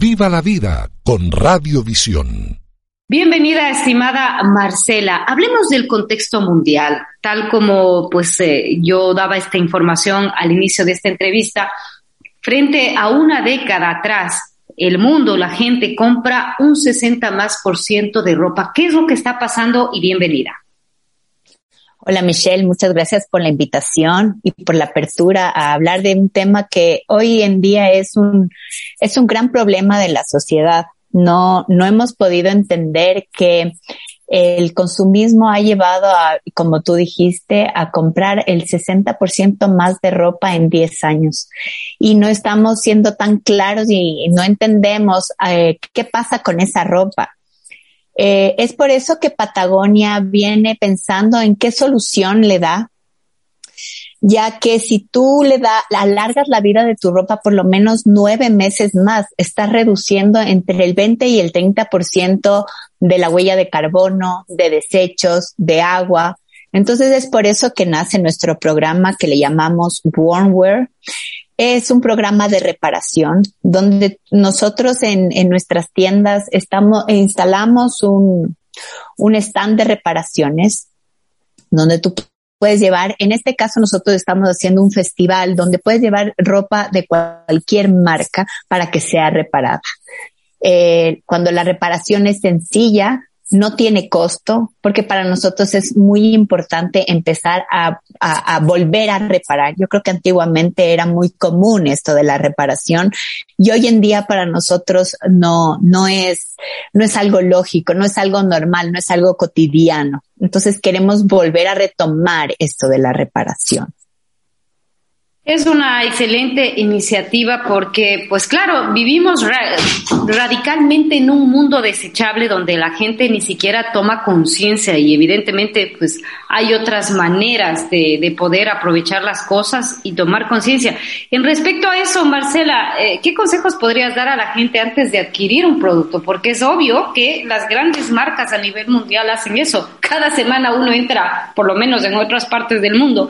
Viva la vida con Radiovisión. Bienvenida, estimada Marcela. Hablemos del contexto mundial. Tal como pues eh, yo daba esta información al inicio de esta entrevista, frente a una década atrás, el mundo, la gente compra un 60 más por ciento de ropa. ¿Qué es lo que está pasando? Y bienvenida. Hola Michelle, muchas gracias por la invitación y por la apertura a hablar de un tema que hoy en día es un, es un gran problema de la sociedad no, no hemos podido entender que el consumismo ha llevado a, como tú dijiste, a comprar el 60% más de ropa en 10 años. Y no estamos siendo tan claros y, no entendemos eh, qué pasa con esa ropa. Eh, es por eso que Patagonia viene pensando en qué solución le da ya que si tú le da, alargas la vida de tu ropa por lo menos nueve meses más, estás reduciendo entre el 20 y el 30% de la huella de carbono, de desechos, de agua. Entonces es por eso que nace nuestro programa que le llamamos Warmwear. Es un programa de reparación donde nosotros en, en nuestras tiendas estamos, instalamos un, un stand de reparaciones donde tú puedes llevar, en este caso nosotros estamos haciendo un festival donde puedes llevar ropa de cualquier marca para que sea reparada. Eh, cuando la reparación es sencilla, no tiene costo, porque para nosotros es muy importante empezar a, volver a reparar. Yo creo que antiguamente era muy común esto de la reparación y hoy en día para nosotros no, no es, no es algo lógico, no es algo normal, no es algo cotidiano. Entonces queremos volver a retomar esto de la reparación. Es una excelente iniciativa porque, pues claro, vivimos radicalmente en un mundo desechable donde la gente ni siquiera toma conciencia y evidentemente, pues hay otras maneras de, de poder aprovechar las cosas y tomar conciencia. En respecto a eso, Marcela, eh, ¿qué consejos podrías dar a la gente antes de adquirir un producto? Porque es obvio que las grandes marcas a nivel mundial hacen eso. Cada semana uno entra, por lo menos en otras partes del mundo,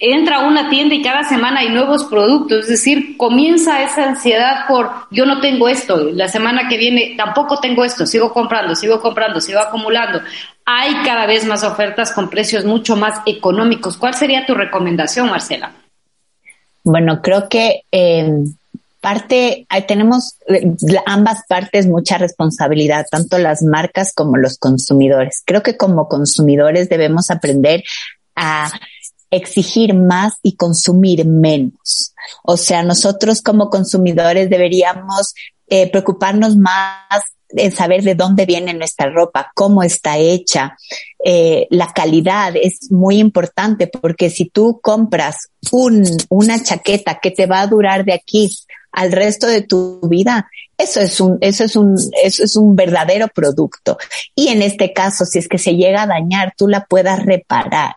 entra a una tienda y cada semana hay nuevos productos, es decir, comienza esa ansiedad por yo no tengo esto, la semana que viene tampoco tengo esto, sigo comprando, sigo comprando, sigo acumulando. Hay cada vez más ofertas con precios mucho más económicos. ¿Cuál sería tu recomendación, Marcela? Bueno, creo que eh, parte, tenemos eh, ambas partes mucha responsabilidad, tanto las marcas como los consumidores. Creo que como consumidores debemos aprender a exigir más y consumir menos. O sea, nosotros como consumidores deberíamos eh, preocuparnos más en saber de dónde viene nuestra ropa, cómo está hecha. Eh, la calidad es muy importante porque si tú compras un, una chaqueta que te va a durar de aquí al resto de tu vida, eso es un, eso es un, eso es un verdadero producto. Y en este caso, si es que se llega a dañar, tú la puedas reparar.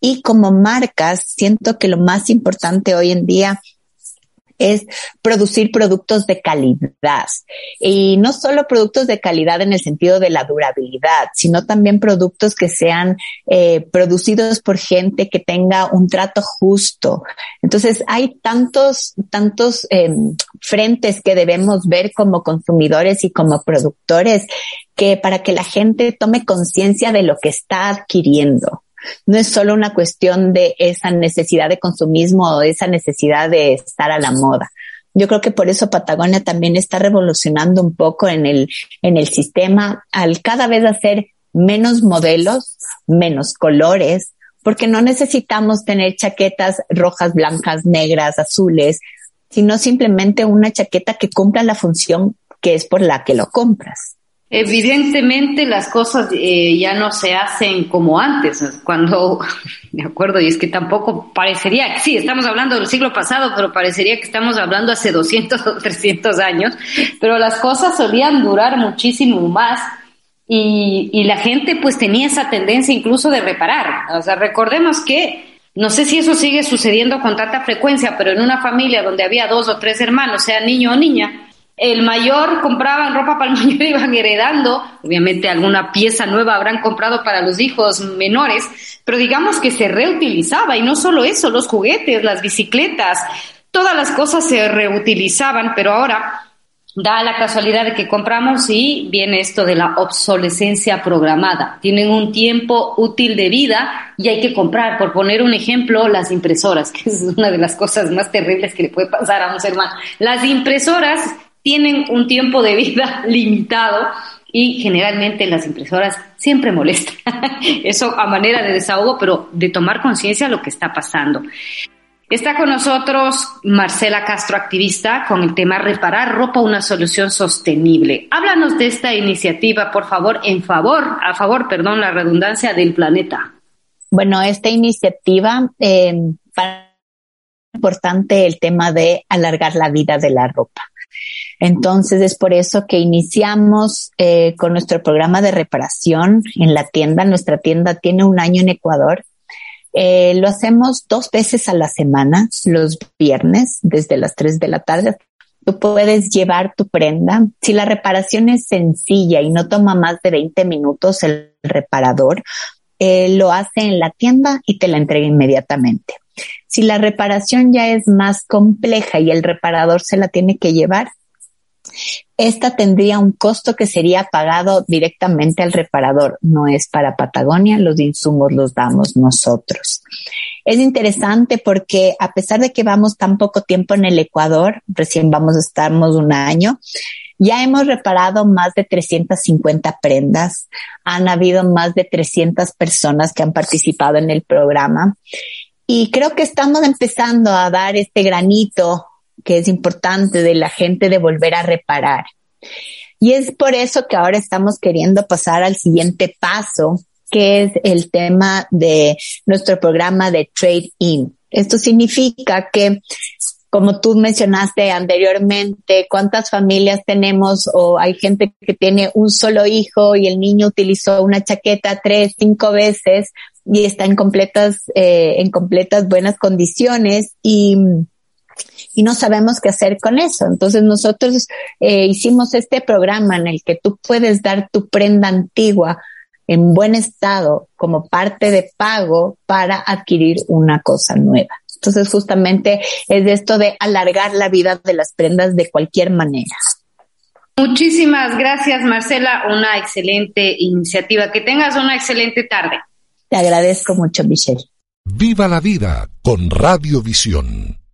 Y como marcas, siento que lo más importante hoy en día es producir productos de calidad. Y no solo productos de calidad en el sentido de la durabilidad, sino también productos que sean eh, producidos por gente que tenga un trato justo. Entonces, hay tantos, tantos em, frentes que debemos ver como consumidores y como productores que para que la gente tome conciencia de lo que está adquiriendo no es solo una cuestión de esa necesidad de consumismo o esa necesidad de estar a la moda. Yo creo que por eso Patagonia también está revolucionando un poco en el, en el sistema al cada vez hacer menos modelos, menos colores, porque no necesitamos tener chaquetas rojas, blancas, negras, azules, sino simplemente una chaqueta que cumpla la función que es por la que lo compras. Evidentemente las cosas eh, ya no se hacen como antes, cuando, de acuerdo, y es que tampoco parecería, sí, estamos hablando del siglo pasado, pero parecería que estamos hablando hace 200 o 300 años, pero las cosas solían durar muchísimo más y, y la gente pues tenía esa tendencia incluso de reparar. O sea, recordemos que no sé si eso sigue sucediendo con tanta frecuencia, pero en una familia donde había dos o tres hermanos, sea niño o niña, el mayor compraban ropa para el mayor iban heredando, obviamente alguna pieza nueva habrán comprado para los hijos menores, pero digamos que se reutilizaba y no solo eso, los juguetes, las bicicletas, todas las cosas se reutilizaban, pero ahora da la casualidad de que compramos y viene esto de la obsolescencia programada. Tienen un tiempo útil de vida y hay que comprar. Por poner un ejemplo, las impresoras, que es una de las cosas más terribles que le puede pasar a un ser humano. Las impresoras tienen un tiempo de vida limitado y generalmente las impresoras siempre molestan. Eso a manera de desahogo, pero de tomar conciencia de lo que está pasando. Está con nosotros Marcela Castro, activista, con el tema Reparar ropa, una solución sostenible. Háblanos de esta iniciativa, por favor, en favor, a favor, perdón, la redundancia del planeta. Bueno, esta iniciativa, eh, para importante el tema de alargar la vida de la ropa. Entonces es por eso que iniciamos eh, con nuestro programa de reparación en la tienda. Nuestra tienda tiene un año en Ecuador eh, lo hacemos dos veces a la semana, los viernes, desde las 3 de la tarde. Tú puedes llevar tu prenda. Si la reparación es sencilla y no toma más de 20 minutos, el reparador eh, lo hace en la tienda y te la entrega inmediatamente. Si la reparación ya es más compleja y el reparador se la tiene que llevar, esta tendría un costo que sería pagado directamente al reparador. No es para Patagonia, los insumos los damos nosotros. Es interesante porque a pesar de que vamos tan poco tiempo en el Ecuador, recién vamos a estar un año, ya hemos reparado más de 350 prendas. Han habido más de 300 personas que han participado en el programa. Y creo que estamos empezando a dar este granito que es importante de la gente de volver a reparar. Y es por eso que ahora estamos queriendo pasar al siguiente paso, que es el tema de nuestro programa de Trade In. Esto significa que, como tú mencionaste anteriormente, cuántas familias tenemos o hay gente que tiene un solo hijo y el niño utilizó una chaqueta tres, cinco veces y está en completas, eh, en completas buenas condiciones y y no sabemos qué hacer con eso. Entonces nosotros eh, hicimos este programa en el que tú puedes dar tu prenda antigua en buen estado como parte de pago para adquirir una cosa nueva. Entonces justamente es esto de alargar la vida de las prendas de cualquier manera. Muchísimas gracias Marcela, una excelente iniciativa. Que tengas una excelente tarde. Te agradezco mucho Michelle. Viva la vida con Radiovisión.